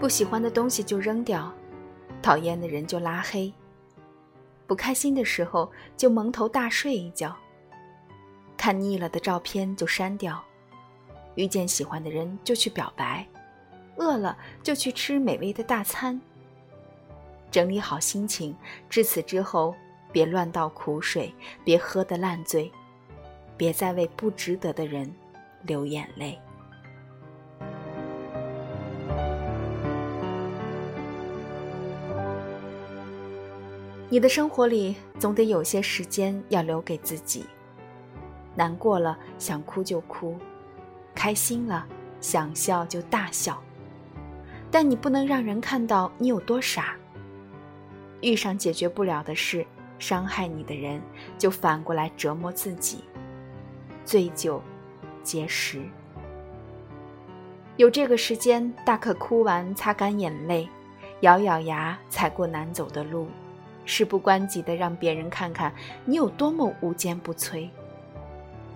不喜欢的东西就扔掉，讨厌的人就拉黑，不开心的时候就蒙头大睡一觉，看腻了的照片就删掉，遇见喜欢的人就去表白，饿了就去吃美味的大餐。整理好心情，至此之后，别乱倒苦水，别喝得烂醉，别再为不值得的人流眼泪。你的生活里总得有些时间要留给自己。难过了想哭就哭，开心了想笑就大笑，但你不能让人看到你有多傻。遇上解决不了的事，伤害你的人，就反过来折磨自己，醉酒节食。有这个时间，大可哭完，擦干眼泪，咬咬牙，踩过难走的路，事不关己的让别人看看你有多么无坚不摧。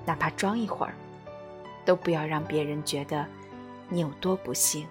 哪怕装一会儿，都不要让别人觉得你有多不幸。